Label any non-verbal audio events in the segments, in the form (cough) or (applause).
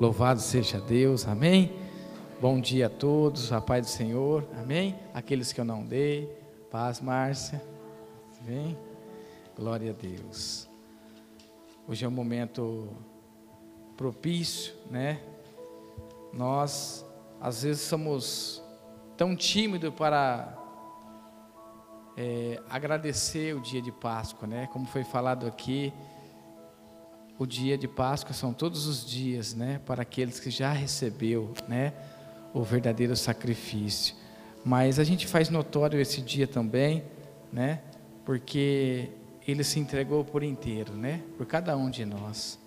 Louvado seja Deus, amém? Bom dia a todos, a paz do Senhor, amém? Aqueles que eu não dei, paz, Márcia, amém? Glória a Deus. Hoje é um momento propício, né? Nós, às vezes, somos tão tímidos para é, agradecer o dia de Páscoa, né? Como foi falado aqui, o dia de Páscoa são todos os dias, né, para aqueles que já recebeu, né, o verdadeiro sacrifício. Mas a gente faz notório esse dia também, né, porque ele se entregou por inteiro, né, por cada um de nós.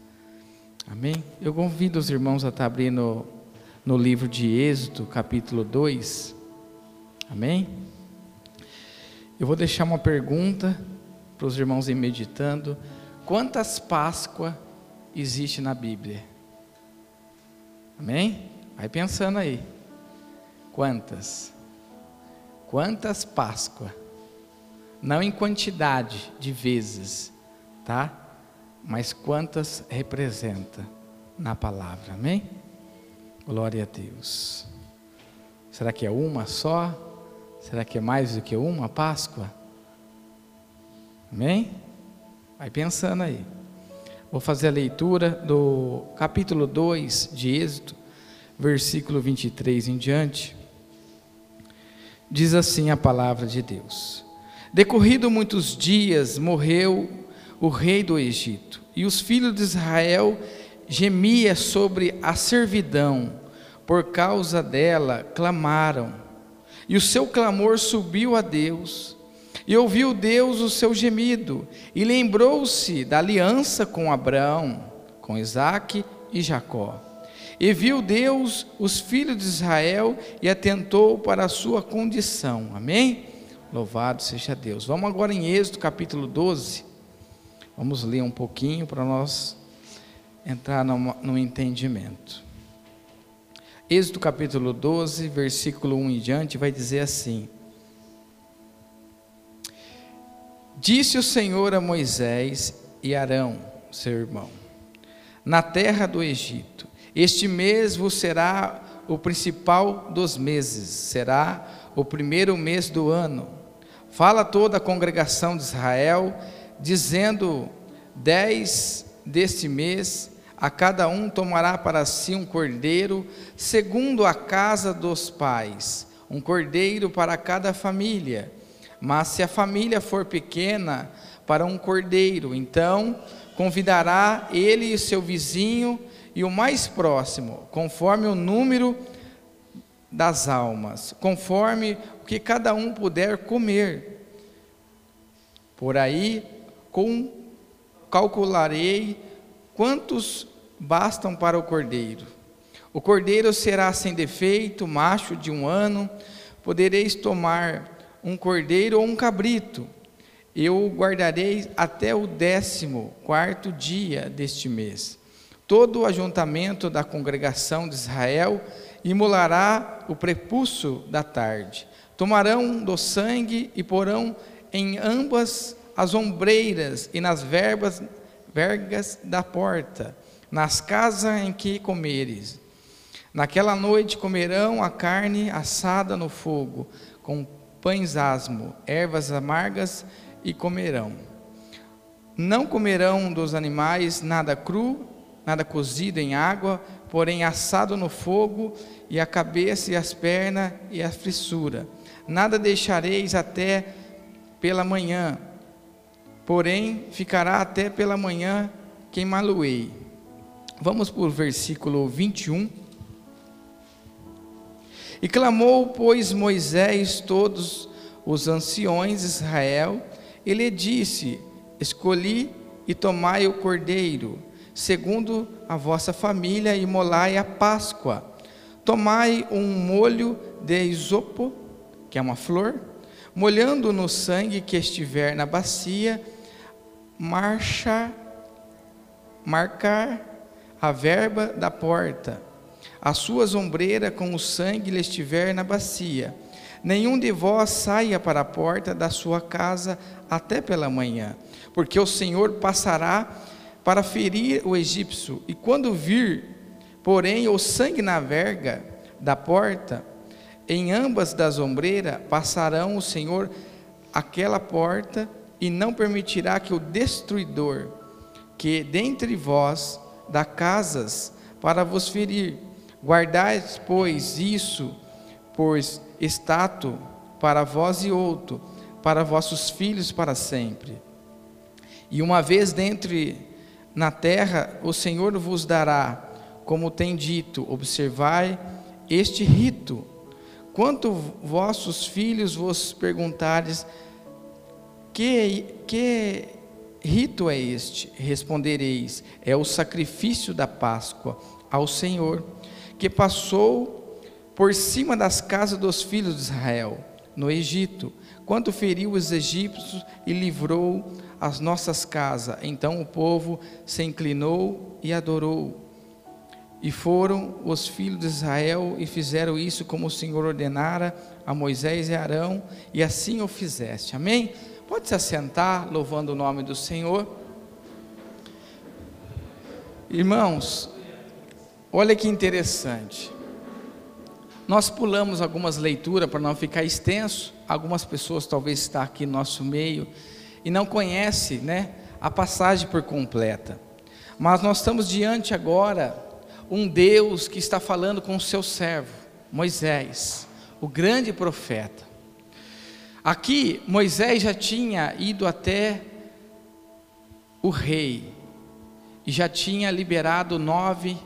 Amém? Eu convido os irmãos a estar abrindo no livro de Êxodo, capítulo 2. Amém? Eu vou deixar uma pergunta para os irmãos ir meditando. Quantas Páscoa existe na Bíblia? Amém? Vai pensando aí. Quantas? Quantas Páscoa? Não em quantidade de vezes, tá? Mas quantas representa na palavra, amém? Glória a Deus. Será que é uma só? Será que é mais do que uma Páscoa? Amém? Vai pensando aí. Vou fazer a leitura do capítulo 2 de Êxodo, versículo 23 em diante. Diz assim a palavra de Deus: Decorrido muitos dias, morreu o rei do Egito, e os filhos de Israel gemia sobre a servidão, por causa dela clamaram. E o seu clamor subiu a Deus, e ouviu Deus o seu gemido, e lembrou-se da aliança com Abraão, com Isaque e Jacó. E viu Deus os filhos de Israel e atentou para a sua condição. Amém? Louvado seja Deus. Vamos agora em Êxodo capítulo 12. Vamos ler um pouquinho para nós entrar no, no entendimento. Êxodo capítulo 12, versículo 1 em diante, vai dizer assim: Disse o Senhor a Moisés e Arão, seu irmão, na terra do Egito: Este mês vos será o principal dos meses, será o primeiro mês do ano. Fala toda a congregação de Israel, dizendo: Dez deste mês, a cada um tomará para si um cordeiro, segundo a casa dos pais, um cordeiro para cada família mas se a família for pequena, para um cordeiro, então convidará ele e seu vizinho e o mais próximo, conforme o número das almas, conforme o que cada um puder comer. Por aí com, calcularei quantos bastam para o cordeiro. O cordeiro será sem defeito, macho de um ano, podereis tomar um cordeiro ou um cabrito. Eu o guardarei até o décimo quarto dia deste mês. Todo o ajuntamento da congregação de Israel imolará o prepúcio da tarde. Tomarão do sangue e porão em ambas as ombreiras e nas verbas, vergas da porta, nas casas em que comeres. Naquela noite comerão a carne assada no fogo, com pães asmo, ervas amargas e comerão. Não comerão dos animais nada cru, nada cozido em água, porém assado no fogo, e a cabeça e as pernas e a frissura. Nada deixareis até pela manhã, porém ficará até pela manhã queimá-lo-ei. Vamos para o versículo 21. E clamou, pois, Moisés todos os anciões de Israel, e lhe disse: Escolhi e tomai o cordeiro, segundo a vossa família, e molai a Páscoa. Tomai um molho de isopo, que é uma flor, molhando no sangue que estiver na bacia, marcha, marcar a verba da porta a sua ombreira com o sangue lhe estiver na bacia. Nenhum de vós saia para a porta da sua casa até pela manhã, porque o Senhor passará para ferir o egípcio, e quando vir, porém o sangue na verga da porta, em ambas das ombreiras passarão o Senhor aquela porta e não permitirá que o destruidor, que dentre vós dá casas para vos ferir, guardais, pois, isso por estátua para vós e outro, para vossos filhos para sempre. E uma vez dentre na terra, o Senhor vos dará, como tem dito, observai este rito. Quanto vossos filhos vos perguntares, que, que rito é este? Respondereis: é o sacrifício da Páscoa ao Senhor, que passou por cima das casas dos filhos de Israel, no Egito, quando feriu os egípcios e livrou as nossas casas. Então o povo se inclinou e adorou. E foram os filhos de Israel e fizeram isso como o Senhor ordenara a Moisés e Arão, e assim o fizeste. Amém? Pode se assentar, louvando o nome do Senhor. Irmãos, olha que interessante. Nós pulamos algumas leituras para não ficar extenso. Algumas pessoas talvez estão aqui no nosso meio e não conhece, né, a passagem por completa. Mas nós estamos diante agora um Deus que está falando com o seu servo, Moisés, o grande profeta. Aqui, Moisés já tinha ido até o rei e já tinha liberado nove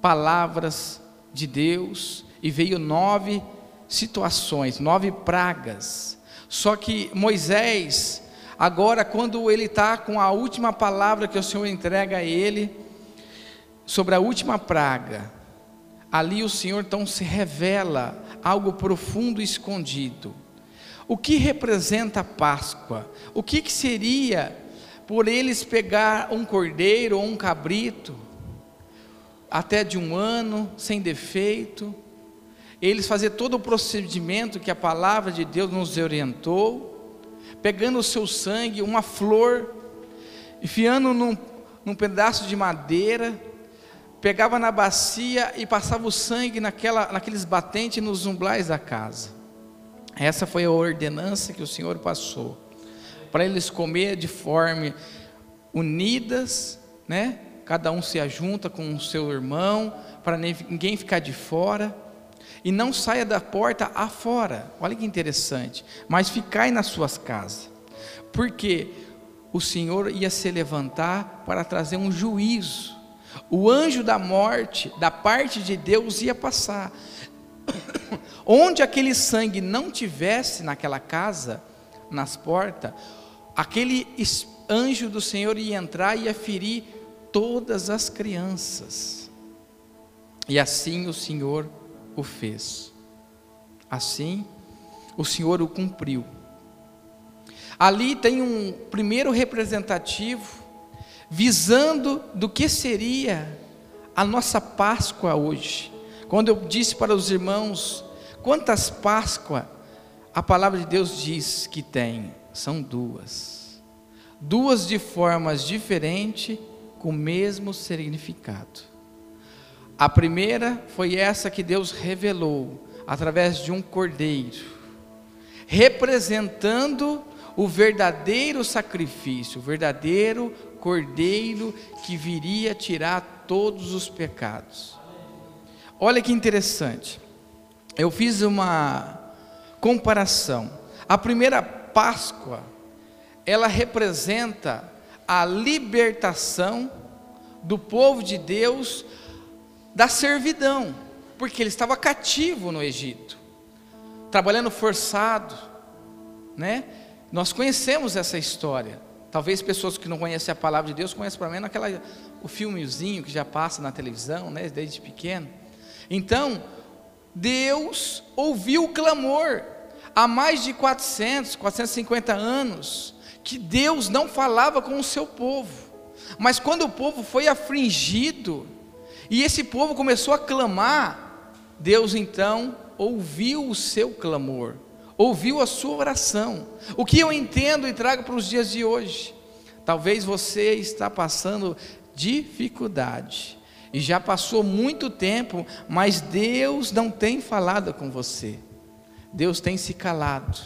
palavras de Deus e veio nove situações, nove pragas. Só que Moisés, agora, quando ele está com a última palavra que o Senhor entrega a ele, sobre a última praga, ali o Senhor então se revela algo profundo e escondido. O que representa a Páscoa? O que, que seria por eles pegar um cordeiro ou um cabrito, até de um ano, sem defeito, eles fazer todo o procedimento que a palavra de Deus nos orientou, pegando o seu sangue, uma flor, enfiando num, num pedaço de madeira, pegava na bacia e passava o sangue naquela, naqueles batentes nos umblais da casa. Essa foi a ordenança que o Senhor passou para eles comer de forma unidas, né? Cada um se ajunta com o seu irmão, para ninguém ficar de fora. E não saia da porta afora. Olha que interessante. Mas ficai nas suas casas. Porque o Senhor ia se levantar para trazer um juízo. O anjo da morte, da parte de Deus, ia passar. (coughs) Onde aquele sangue não tivesse naquela casa, nas portas, aquele anjo do Senhor ia entrar e ia ferir todas as crianças. E assim o Senhor o fez. Assim, o Senhor o cumpriu. Ali tem um primeiro representativo, visando do que seria a nossa Páscoa hoje. Quando eu disse para os irmãos quantas Páscoa a palavra de Deus diz que tem, são duas. Duas de formas diferentes, com o mesmo significado. A primeira foi essa que Deus revelou através de um cordeiro, representando o verdadeiro sacrifício, o verdadeiro cordeiro que viria tirar todos os pecados. Olha que interessante. Eu fiz uma comparação. A primeira Páscoa, ela representa a libertação do povo de Deus da servidão, porque ele estava cativo no Egito, trabalhando forçado, né? Nós conhecemos essa história. Talvez pessoas que não conhecem a palavra de Deus conheçam pelo menos aquela o filmezinho que já passa na televisão, né, desde pequeno. Então, Deus ouviu o clamor há mais de 400, 450 anos, que Deus não falava com o seu povo. Mas quando o povo foi afligido, e esse povo começou a clamar. Deus então ouviu o seu clamor, ouviu a sua oração. O que eu entendo e trago para os dias de hoje? Talvez você está passando dificuldade. E já passou muito tempo, mas Deus não tem falado com você. Deus tem se calado.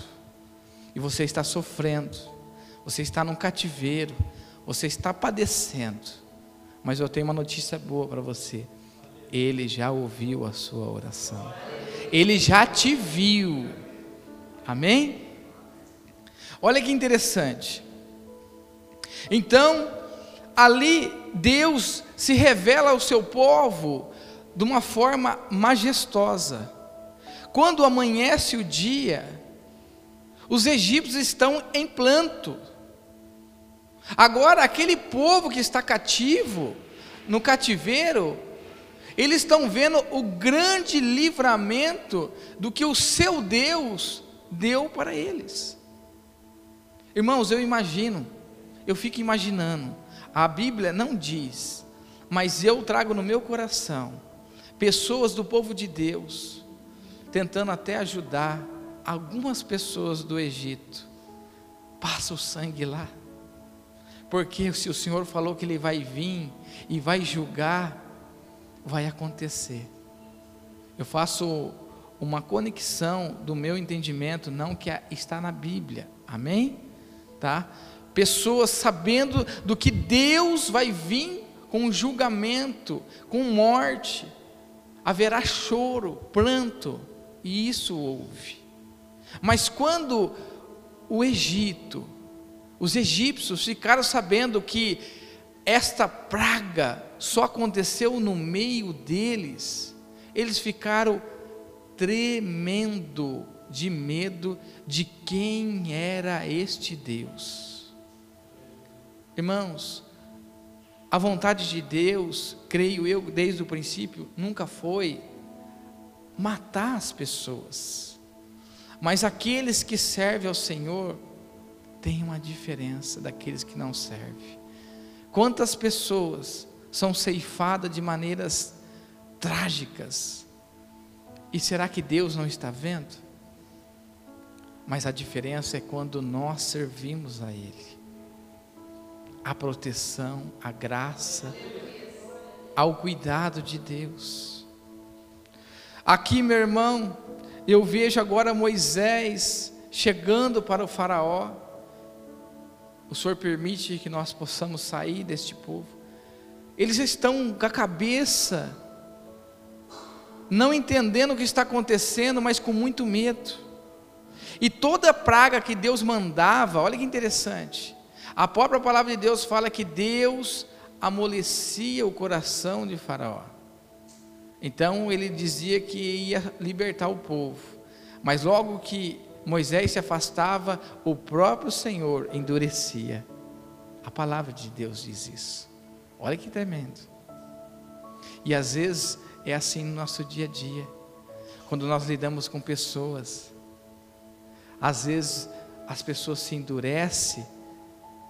E você está sofrendo. Você está num cativeiro. Você está padecendo. Mas eu tenho uma notícia boa para você. Ele já ouviu a sua oração. Ele já te viu. Amém? Olha que interessante. Então, ali Deus se revela ao seu povo de uma forma majestosa. Quando amanhece o dia, os egípcios estão em planto. Agora, aquele povo que está cativo, no cativeiro, eles estão vendo o grande livramento do que o seu Deus deu para eles. Irmãos, eu imagino, eu fico imaginando, a Bíblia não diz, mas eu trago no meu coração pessoas do povo de Deus, tentando até ajudar algumas pessoas do Egito. Passa o sangue lá, porque se o Senhor falou que Ele vai vir e vai julgar, vai acontecer. Eu faço uma conexão do meu entendimento, não que está na Bíblia, amém? Tá? Pessoas sabendo do que Deus vai vir com julgamento, com morte, haverá choro, pranto, e isso houve. Mas quando o Egito, os egípcios ficaram sabendo que esta praga só aconteceu no meio deles, eles ficaram tremendo de medo de quem era este Deus. Irmãos, a vontade de Deus, creio eu desde o princípio, nunca foi matar as pessoas. Mas aqueles que servem ao Senhor têm uma diferença daqueles que não servem. Quantas pessoas são ceifadas de maneiras trágicas? E será que Deus não está vendo? Mas a diferença é quando nós servimos a Ele. A proteção, a graça, ao cuidado de Deus. Aqui, meu irmão, eu vejo agora Moisés chegando para o Faraó o Senhor permite que nós possamos sair deste povo. Eles estão com a cabeça, não entendendo o que está acontecendo, mas com muito medo. E toda praga que Deus mandava, olha que interessante, a própria palavra de Deus fala que Deus amolecia o coração de Faraó. Então ele dizia que ia libertar o povo, mas logo que Moisés se afastava, o próprio Senhor endurecia. A palavra de Deus diz isso. Olha que tremendo. E às vezes é assim no nosso dia a dia, quando nós lidamos com pessoas. Às vezes as pessoas se endurecem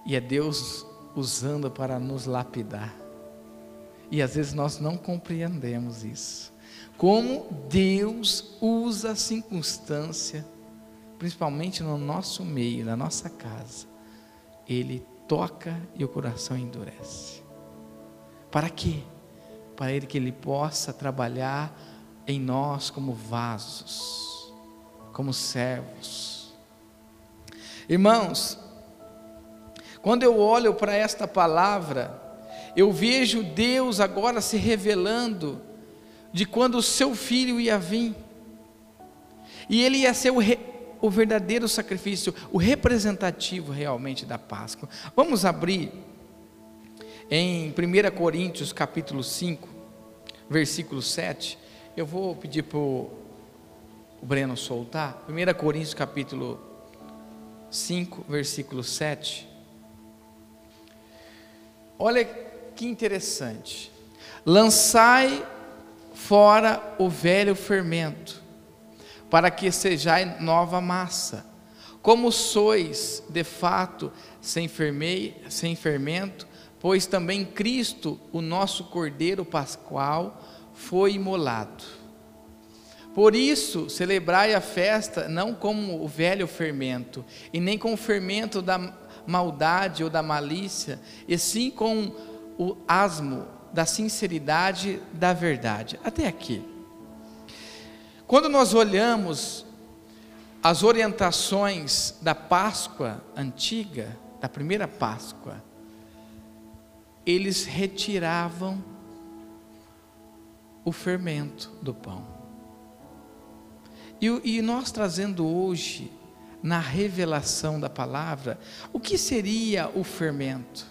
e é Deus usando para nos lapidar. E às vezes nós não compreendemos isso. Como Deus usa a circunstância principalmente no nosso meio, na nossa casa, ele toca e o coração endurece. Para quê? Para ele que ele possa trabalhar em nós como vasos, como servos. Irmãos, quando eu olho para esta palavra, eu vejo Deus agora se revelando de quando o seu filho ia vir. E ele ia ser o, o verdadeiro sacrifício, o representativo realmente da Páscoa. Vamos abrir em 1 Coríntios capítulo 5, versículo 7. Eu vou pedir para o Breno soltar. 1 Coríntios capítulo 5, versículo 7. Olha que interessante. Lançai fora o velho fermento para que sejais nova massa. Como sois, de fato, sem, fermei, sem fermento, pois também Cristo, o nosso Cordeiro Pascual, foi imolado. Por isso, celebrai a festa não como o velho fermento, e nem com o fermento da maldade ou da malícia, e sim com o asmo da sinceridade da verdade. Até aqui. Quando nós olhamos as orientações da Páscoa antiga, da primeira Páscoa, eles retiravam o fermento do pão. E, e nós trazendo hoje, na revelação da palavra, o que seria o fermento?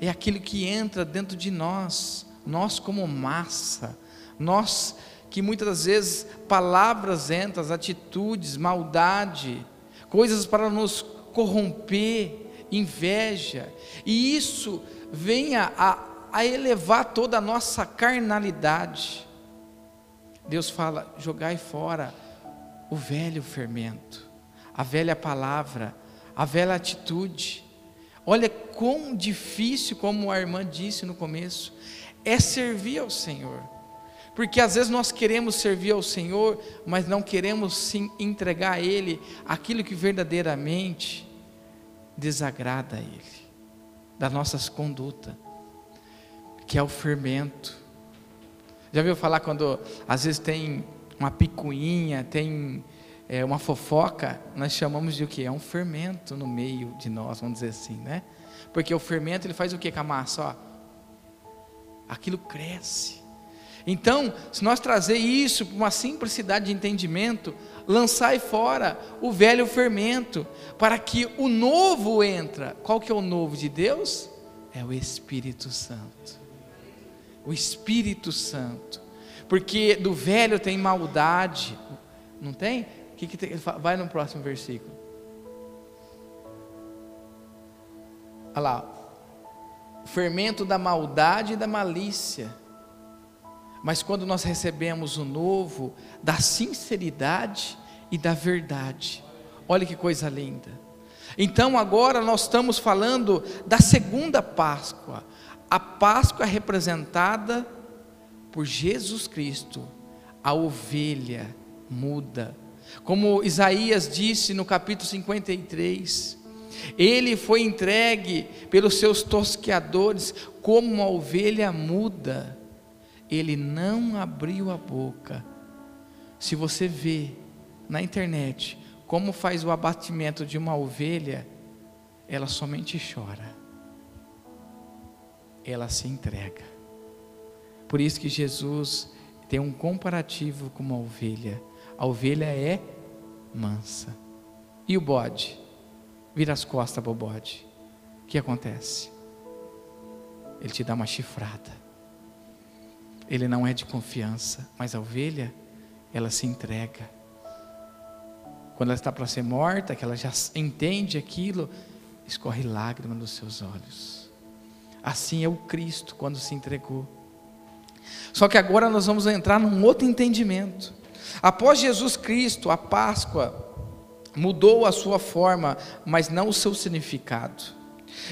É aquilo que entra dentro de nós, nós como massa, nós que muitas vezes palavras entram, atitudes, maldade, coisas para nos corromper, inveja, e isso venha a, a elevar toda a nossa carnalidade. Deus fala: jogai fora o velho fermento, a velha palavra, a velha atitude. Olha quão difícil, como a irmã disse no começo, é servir ao Senhor. Porque às vezes nós queremos servir ao Senhor, mas não queremos sim entregar a Ele aquilo que verdadeiramente desagrada a Ele, das nossas condutas, que é o fermento já viu falar quando às vezes tem uma picuinha, tem é, uma fofoca, nós chamamos de o que? É um fermento no meio de nós, vamos dizer assim, né? Porque o fermento ele faz o que com a massa? Ó, aquilo cresce. Então, se nós trazer isso para uma simplicidade de entendimento, lançai fora o velho fermento, para que o novo entra. Qual que é o novo de Deus? É o Espírito Santo o Espírito Santo. Porque do velho tem maldade, não tem? Que que tem? Vai no próximo versículo. Olha lá, o fermento da maldade e da malícia. Mas quando nós recebemos o novo, da sinceridade e da verdade. Olha que coisa linda. Então agora nós estamos falando da segunda Páscoa, a Páscoa representada por Jesus Cristo, a ovelha muda. Como Isaías disse no capítulo 53, ele foi entregue pelos seus tosqueadores como uma ovelha muda. Ele não abriu a boca. Se você vê na internet como faz o abatimento de uma ovelha, ela somente chora ela se entrega. Por isso que Jesus tem um comparativo com uma ovelha. A ovelha é mansa. E o bode? Vira as costas para o bode. O que acontece? Ele te dá uma chifrada. Ele não é de confiança, mas a ovelha, ela se entrega. Quando ela está para ser morta, que ela já entende aquilo, escorre lágrima dos seus olhos. Assim é o Cristo quando se entregou. Só que agora nós vamos entrar num outro entendimento. Após Jesus Cristo, a Páscoa mudou a sua forma, mas não o seu significado.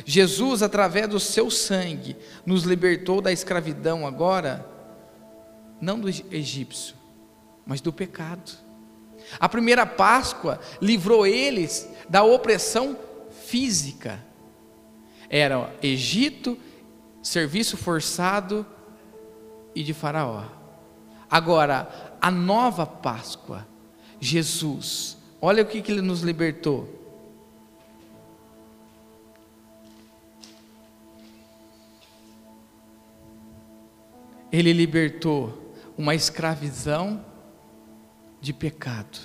Jesus, através do seu sangue, nos libertou da escravidão agora, não do egípcio, mas do pecado. A primeira Páscoa livrou eles da opressão física, era Egito, serviço forçado e de Faraó. Agora, a nova Páscoa, Jesus, olha o que, que ele nos libertou. Ele libertou uma escravidão de pecado.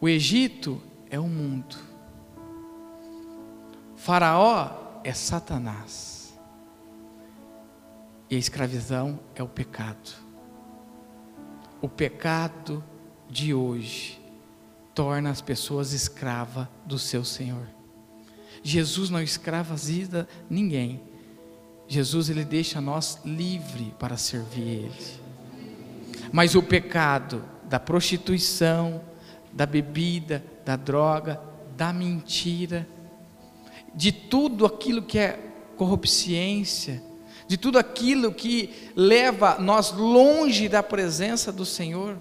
O Egito é o mundo. Faraó é Satanás. E a escravidão é o pecado. O pecado de hoje torna as pessoas escravas do seu Senhor. Jesus não escraviza ninguém. Jesus ele deixa nós livre para servir Ele. Mas o pecado da prostituição, da bebida, da droga, da mentira, de tudo aquilo que é corrupciência, de tudo aquilo que leva nós longe da presença do Senhor,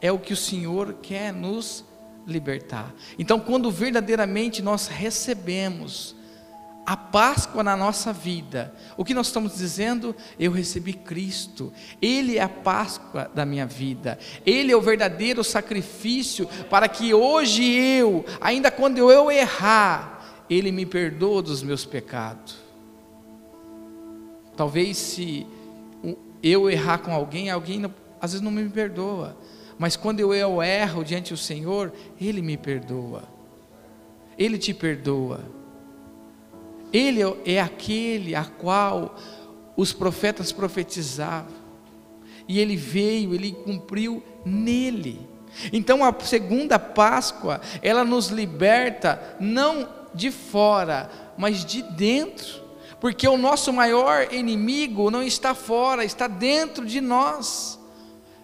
é o que o Senhor quer nos libertar. Então, quando verdadeiramente nós recebemos a Páscoa na nossa vida, o que nós estamos dizendo? Eu recebi Cristo, Ele é a Páscoa da minha vida, Ele é o verdadeiro sacrifício para que hoje eu, ainda quando eu errar, Ele me perdoa dos meus pecados. Talvez se eu errar com alguém, alguém às vezes não me perdoa, mas quando eu erro diante do Senhor, Ele me perdoa, Ele te perdoa. Ele é aquele a qual os profetas profetizavam. E ele veio, ele cumpriu nele. Então a segunda Páscoa, ela nos liberta não de fora, mas de dentro. Porque o nosso maior inimigo não está fora, está dentro de nós.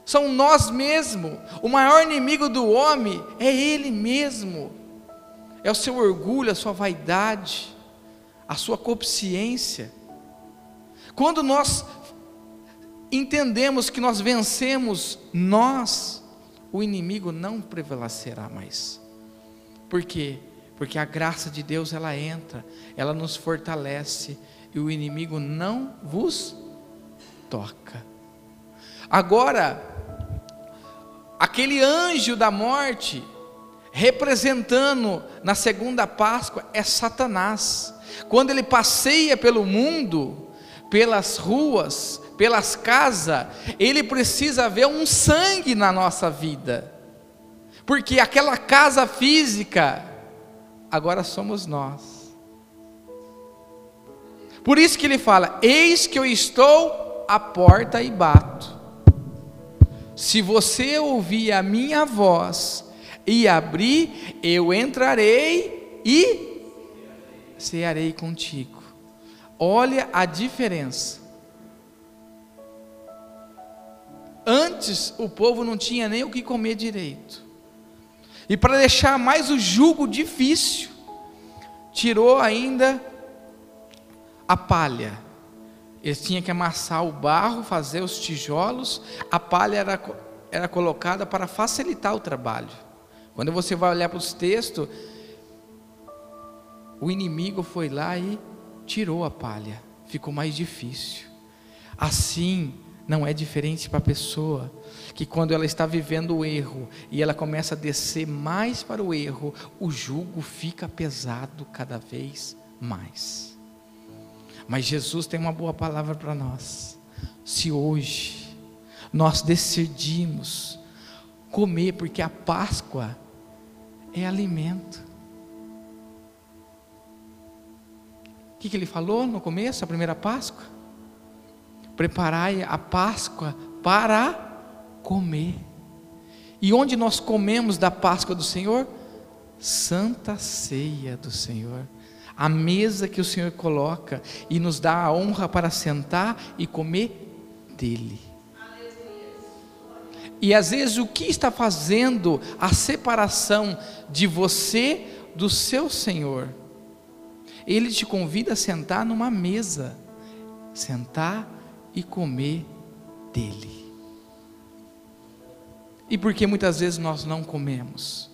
São nós mesmos. O maior inimigo do homem é ele mesmo. É o seu orgulho, a sua vaidade a sua consciência. Quando nós entendemos que nós vencemos nós, o inimigo não prevalecerá mais. Por quê? Porque a graça de Deus ela entra, ela nos fortalece e o inimigo não vos toca. Agora, aquele anjo da morte, representando na segunda Páscoa, é Satanás. Quando ele passeia pelo mundo, pelas ruas, pelas casas, ele precisa ver um sangue na nossa vida, porque aquela casa física, agora somos nós. Por isso que ele fala: Eis que eu estou à porta e bato. Se você ouvir a minha voz e abrir, eu entrarei e cearei contigo. Olha a diferença. Antes o povo não tinha nem o que comer direito. E para deixar mais o jugo difícil, tirou ainda a palha. Eles tinham que amassar o barro, fazer os tijolos. A palha era, era colocada para facilitar o trabalho. Quando você vai olhar para os textos, o inimigo foi lá e tirou a palha, ficou mais difícil. Assim, não é diferente para a pessoa que quando ela está vivendo o erro e ela começa a descer mais para o erro, o jugo fica pesado cada vez mais. Mas Jesus tem uma boa palavra para nós. Se hoje nós decidimos comer, porque a Páscoa é alimento. que, que ele falou no começo, a primeira Páscoa? Preparai a Páscoa para comer. E onde nós comemos da Páscoa do Senhor? Santa ceia do Senhor. A mesa que o Senhor coloca e nos dá a honra para sentar e comer dele. E às vezes o que está fazendo a separação de você do seu Senhor? Ele te convida a sentar numa mesa, sentar e comer dele. E por que muitas vezes nós não comemos?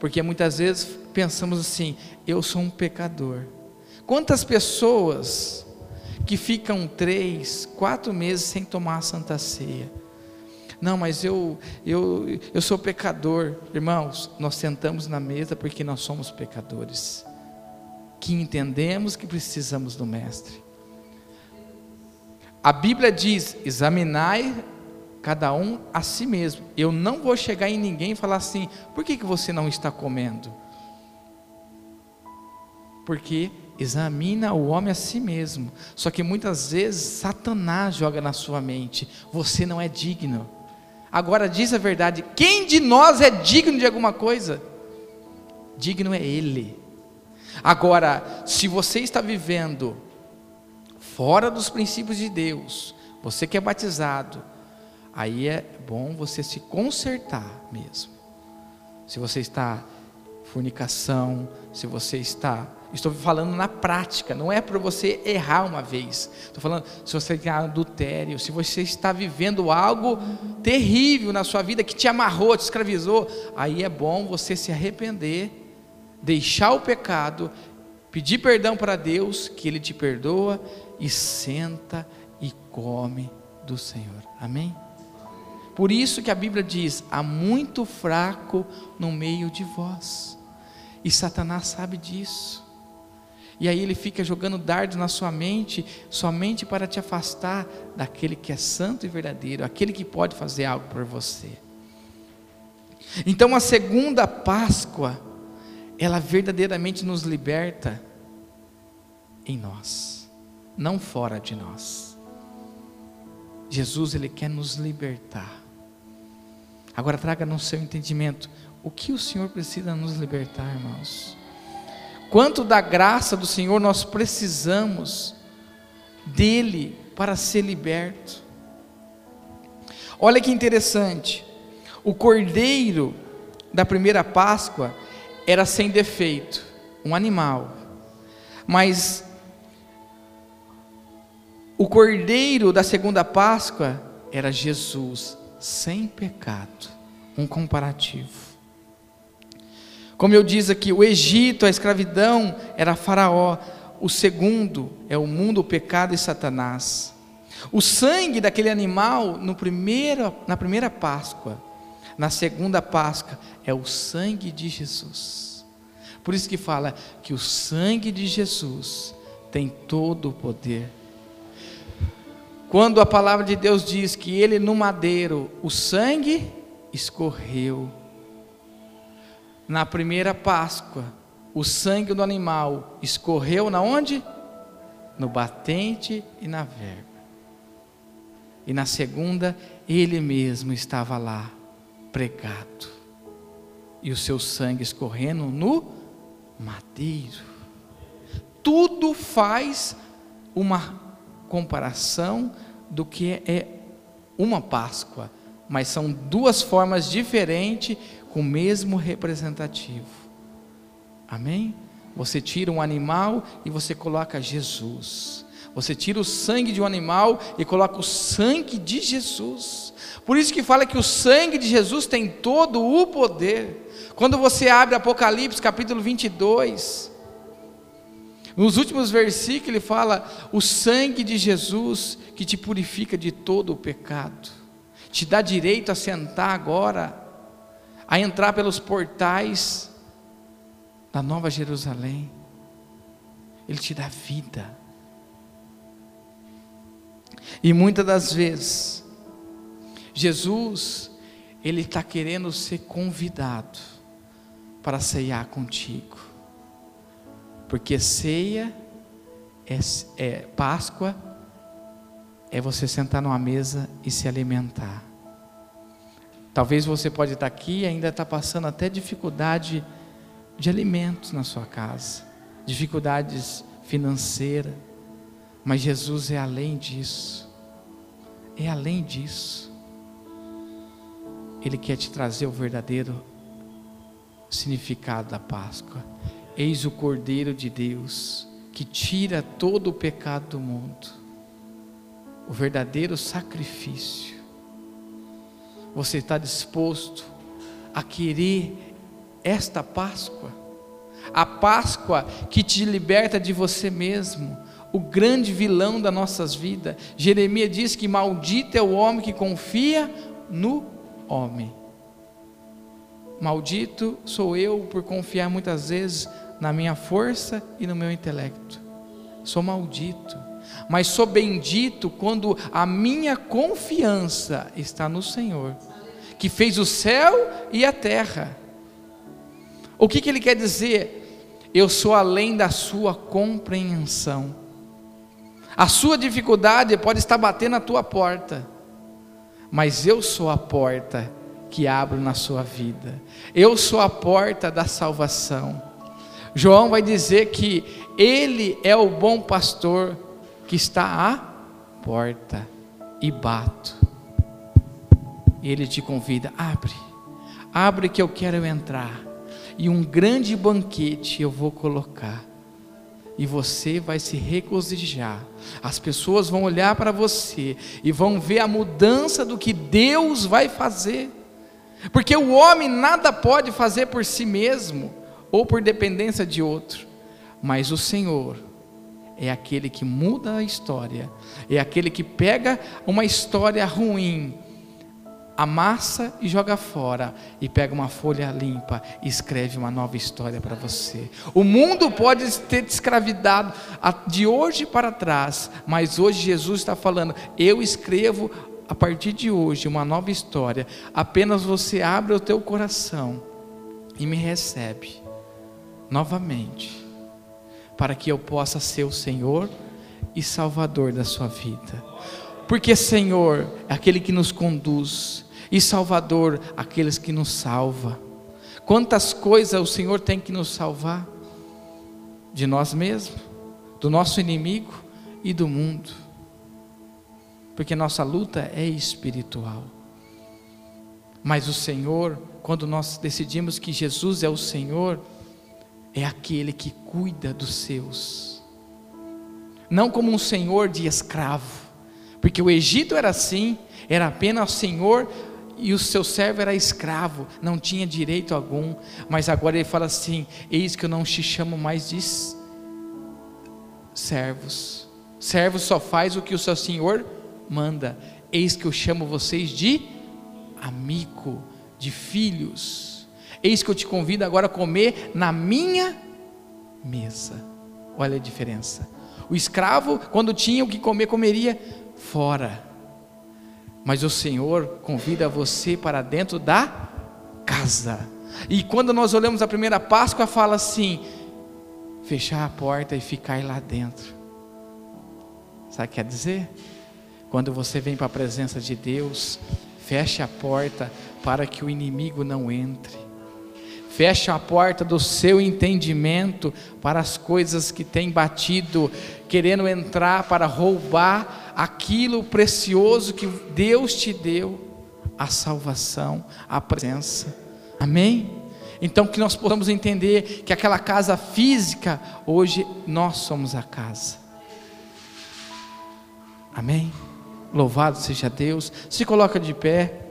Porque muitas vezes pensamos assim: eu sou um pecador. Quantas pessoas que ficam três, quatro meses sem tomar a santa ceia? Não, mas eu, eu, eu sou pecador. Irmãos, nós sentamos na mesa porque nós somos pecadores que entendemos que precisamos do Mestre. A Bíblia diz: examinai cada um a si mesmo. Eu não vou chegar em ninguém e falar assim: por que, que você não está comendo? Porque examina o homem a si mesmo. Só que muitas vezes Satanás joga na sua mente: você não é digno. Agora diz a verdade: quem de nós é digno de alguma coisa? Digno é Ele. Agora, se você está vivendo fora dos princípios de Deus, você que é batizado, aí é bom você se consertar mesmo. Se você está fornicação, se você está, estou falando na prática, não é para você errar uma vez. Estou falando se você tem adultério, se você está vivendo algo terrível na sua vida que te amarrou, te escravizou, aí é bom você se arrepender deixar o pecado pedir perdão para Deus, que Ele te perdoa, e senta e come do Senhor. Amém? Por isso que a Bíblia diz: há muito fraco no meio de vós. E Satanás sabe disso. E aí ele fica jogando dardos na sua mente, somente para te afastar daquele que é santo e verdadeiro, aquele que pode fazer algo por você. Então a segunda Páscoa, ela verdadeiramente nos liberta em nós, não fora de nós. Jesus, ele quer nos libertar. Agora traga no seu entendimento o que o Senhor precisa nos libertar, irmãos. Quanto da graça do Senhor nós precisamos dele para ser liberto. Olha que interessante. O cordeiro da primeira Páscoa era sem defeito, um animal. Mas o cordeiro da segunda Páscoa era Jesus, sem pecado. Um comparativo. Como eu disse aqui, o Egito, a escravidão, era Faraó. O segundo é o mundo, o pecado e Satanás. O sangue daquele animal no primeiro, na primeira Páscoa, na segunda Páscoa, é o sangue de Jesus. Por isso que fala que o sangue de Jesus tem todo o poder. Quando a palavra de Deus diz que ele no madeiro, o sangue escorreu na primeira Páscoa, o sangue do animal escorreu na onde? No batente e na verga. E na segunda, ele mesmo estava lá, pregado. E o seu sangue escorrendo no madeiro. Tudo faz uma comparação do que é uma Páscoa, mas são duas formas diferentes com o mesmo representativo. Amém? Você tira um animal e você coloca Jesus. Você tira o sangue de um animal e coloca o sangue de Jesus. Por isso que fala que o sangue de Jesus tem todo o poder. Quando você abre Apocalipse capítulo 22, nos últimos versículos ele fala: o sangue de Jesus que te purifica de todo o pecado, te dá direito a sentar agora a entrar pelos portais da Nova Jerusalém. Ele te dá vida. E muitas das vezes, Jesus, Ele está querendo ser convidado para ceiar contigo. Porque ceia é, é Páscoa, é você sentar numa mesa e se alimentar. Talvez você pode estar aqui e ainda está passando até dificuldade de alimentos na sua casa, dificuldades financeiras, mas Jesus é além disso. É além disso. Ele quer te trazer o verdadeiro significado da Páscoa. Eis o Cordeiro de Deus que tira todo o pecado do mundo. O verdadeiro sacrifício você está disposto a querer esta Páscoa? A Páscoa que te liberta de você mesmo, o grande vilão das nossas vidas. Jeremias diz que maldito é o homem que confia no homem. Maldito sou eu por confiar muitas vezes na minha força e no meu intelecto. Sou maldito mas sou bendito quando a minha confiança está no Senhor, que fez o céu e a terra. O que, que ele quer dizer? Eu sou além da sua compreensão. A sua dificuldade pode estar batendo na tua porta, mas eu sou a porta que abro na sua vida. Eu sou a porta da salvação. João vai dizer que ele é o bom pastor que está à porta e bato. E ele te convida: abre, abre que eu quero entrar. E um grande banquete eu vou colocar. E você vai se regozijar. As pessoas vão olhar para você e vão ver a mudança do que Deus vai fazer. Porque o homem nada pode fazer por si mesmo ou por dependência de outro Mas o Senhor é aquele que muda a história, é aquele que pega uma história ruim, amassa e joga fora, e pega uma folha limpa e escreve uma nova história para você. O mundo pode ter te escravidado de hoje para trás, mas hoje Jesus está falando: eu escrevo a partir de hoje uma nova história. Apenas você abre o teu coração e me recebe novamente para que eu possa ser o Senhor e Salvador da sua vida. Porque Senhor é aquele que nos conduz e Salvador aqueles que nos salva. Quantas coisas o Senhor tem que nos salvar de nós mesmos, do nosso inimigo e do mundo. Porque nossa luta é espiritual. Mas o Senhor, quando nós decidimos que Jesus é o Senhor, é aquele que cuida dos seus, não como um senhor de escravo, porque o Egito era assim, era apenas senhor e o seu servo era escravo, não tinha direito algum, mas agora ele fala assim: Eis que eu não te chamo mais de servos, servo só faz o que o seu senhor manda, eis que eu chamo vocês de amigo, de filhos. Eis que eu te convido agora a comer na minha mesa. Olha a diferença. O escravo, quando tinha o que comer, comeria fora. Mas o Senhor convida você para dentro da casa. E quando nós olhamos a primeira Páscoa, fala assim: fechar a porta e ficar lá dentro. Sabe o que quer dizer? Quando você vem para a presença de Deus, feche a porta para que o inimigo não entre. Feche a porta do seu entendimento para as coisas que tem batido, querendo entrar para roubar aquilo precioso que Deus te deu, a salvação, a presença. Amém? Então que nós possamos entender que aquela casa física, hoje nós somos a casa. Amém? Louvado seja Deus. Se coloca de pé.